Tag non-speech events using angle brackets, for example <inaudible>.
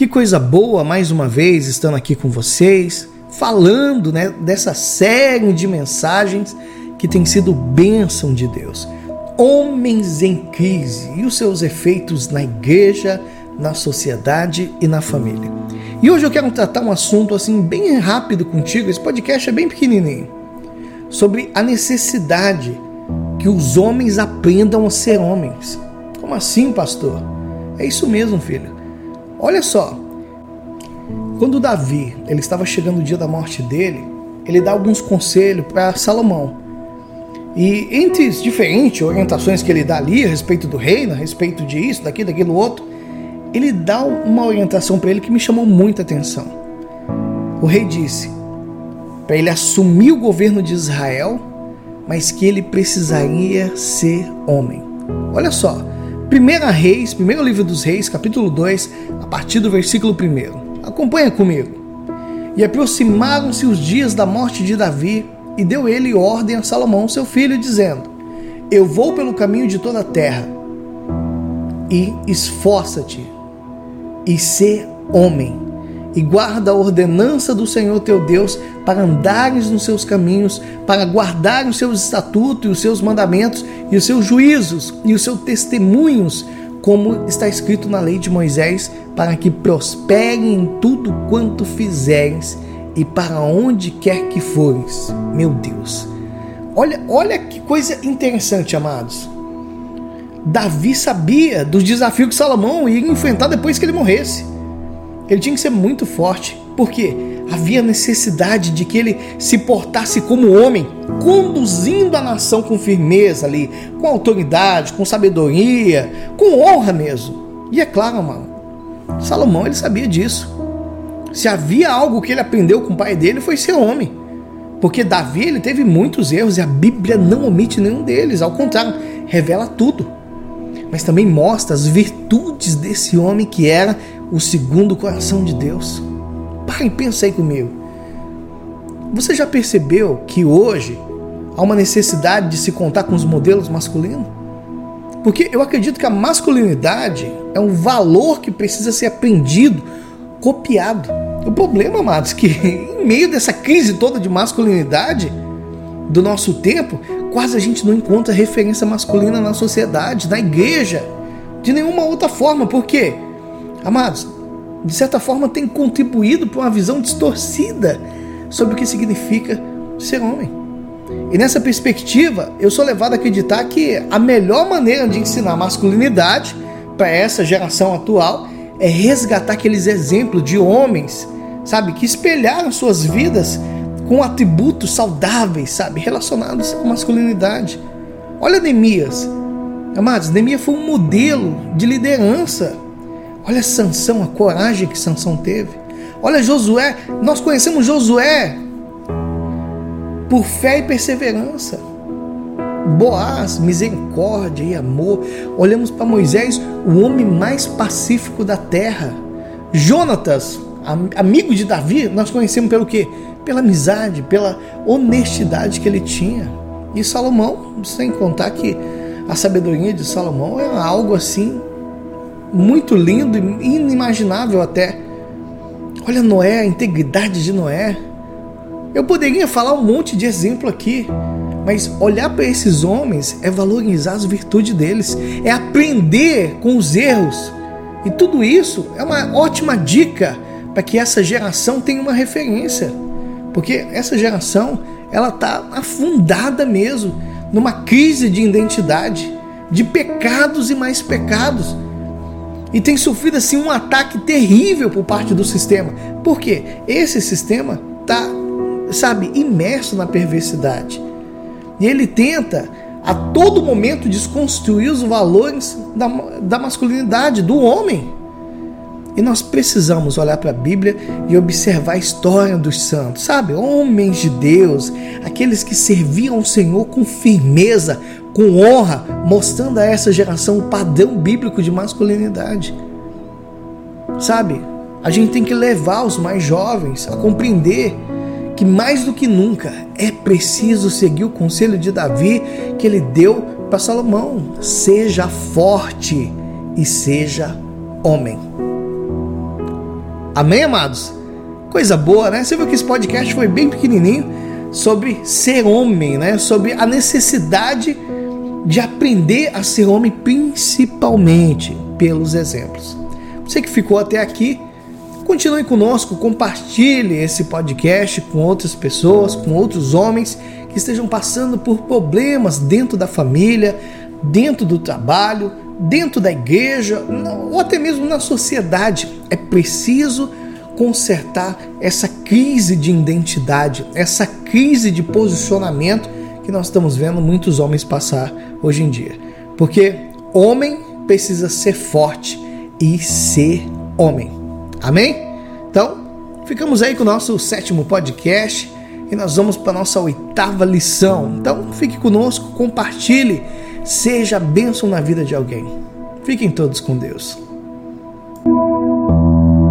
Que coisa boa, mais uma vez, estando aqui com vocês, falando né, dessa série de mensagens que tem sido bênção de Deus. Homens em crise e os seus efeitos na igreja, na sociedade e na família. E hoje eu quero tratar um assunto assim bem rápido contigo, esse podcast é bem pequenininho, sobre a necessidade que os homens aprendam a ser homens. Como assim, pastor? É isso mesmo, filho. Olha só. Quando Davi, ele estava chegando o dia da morte dele, ele dá alguns conselhos para Salomão. E entre as diferentes orientações que ele dá ali a respeito do reino, a respeito disso, daquilo, daquilo outro, ele dá uma orientação para ele que me chamou muita atenção. O rei disse para ele assumir o governo de Israel, mas que ele precisaria ser homem. Olha só, Primeira Reis, primeiro livro dos Reis, capítulo 2, a partir do versículo 1. Acompanha comigo. E aproximaram-se os dias da morte de Davi, e deu ele ordem a Salomão, seu filho, dizendo: Eu vou pelo caminho de toda a terra, e esforça-te, e sê homem, e guarda a ordenança do Senhor teu Deus, para andares nos seus caminhos, para guardar os seus estatutos e os seus mandamentos e os seus juízos e os seus testemunhos, como está escrito na lei de Moisés, para que prosperem em tudo quanto fizeres e para onde quer que fores. Meu Deus. Olha, olha que coisa interessante, amados. Davi sabia dos desafios que Salomão ia enfrentar depois que ele morresse. Ele tinha que ser muito forte, porque havia necessidade de que ele se portasse como homem, conduzindo a nação com firmeza ali, com autoridade, com sabedoria, com honra mesmo. E é claro, mano, Salomão ele sabia disso. Se havia algo que ele aprendeu com o pai dele foi ser homem. Porque Davi ele teve muitos erros e a Bíblia não omite nenhum deles, ao contrário, revela tudo. Mas também mostra as virtudes desse homem que era o segundo coração de Deus. Para e pensa aí comigo. Você já percebeu que hoje há uma necessidade de se contar com os modelos masculinos? Porque eu acredito que a masculinidade é um valor que precisa ser aprendido, copiado. O problema, amados, é que <laughs> em meio dessa crise toda de masculinidade do nosso tempo, quase a gente não encontra referência masculina na sociedade, na igreja, de nenhuma outra forma. Por quê? Amados, de certa forma, tem contribuído para uma visão distorcida sobre o que significa ser homem. E nessa perspectiva, eu sou levado a acreditar que a melhor maneira de ensinar masculinidade para essa geração atual é resgatar aqueles exemplos de homens, sabe, que espelharam suas vidas com atributos saudáveis, sabe, relacionados à masculinidade. Olha Neemias. Amados, Neemias foi um modelo de liderança Olha Sansão, a coragem que Sansão teve. Olha Josué, nós conhecemos Josué por fé e perseverança. Boaz, misericórdia e amor. Olhamos para Moisés, o homem mais pacífico da terra. Jonatas, amigo de Davi, nós conhecemos pelo quê? Pela amizade, pela honestidade que ele tinha. E Salomão, sem contar que a sabedoria de Salomão era algo assim muito lindo e inimaginável até. Olha Noé, a integridade de Noé. Eu poderia falar um monte de exemplo aqui, mas olhar para esses homens é valorizar as virtudes deles, é aprender com os erros. E tudo isso é uma ótima dica para que essa geração tenha uma referência. Porque essa geração, ela está afundada mesmo numa crise de identidade, de pecados e mais pecados e tem sofrido assim um ataque terrível por parte do sistema. Por quê? Esse sistema está, sabe, imerso na perversidade. E ele tenta a todo momento desconstruir os valores da, da masculinidade, do homem. E nós precisamos olhar para a Bíblia e observar a história dos santos, sabe? Homens de Deus, aqueles que serviam o Senhor com firmeza, com honra, mostrando a essa geração o padrão bíblico de masculinidade. Sabe? A gente tem que levar os mais jovens a compreender que mais do que nunca é preciso seguir o conselho de Davi que ele deu para Salomão: seja forte e seja homem. Amém, amados? Coisa boa, né? Você viu que esse podcast foi bem pequenininho sobre ser homem, né? Sobre a necessidade de aprender a ser homem, principalmente pelos exemplos. Você que ficou até aqui, continue conosco, compartilhe esse podcast com outras pessoas, com outros homens que estejam passando por problemas dentro da família, dentro do trabalho, dentro da igreja, ou até mesmo na sociedade. É preciso consertar essa crise de identidade, essa crise de posicionamento que nós estamos vendo muitos homens passar hoje em dia. Porque homem precisa ser forte e ser homem. Amém? Então, ficamos aí com o nosso sétimo podcast e nós vamos para a nossa oitava lição. Então, fique conosco, compartilhe, seja bênção na vida de alguém. Fiquem todos com Deus.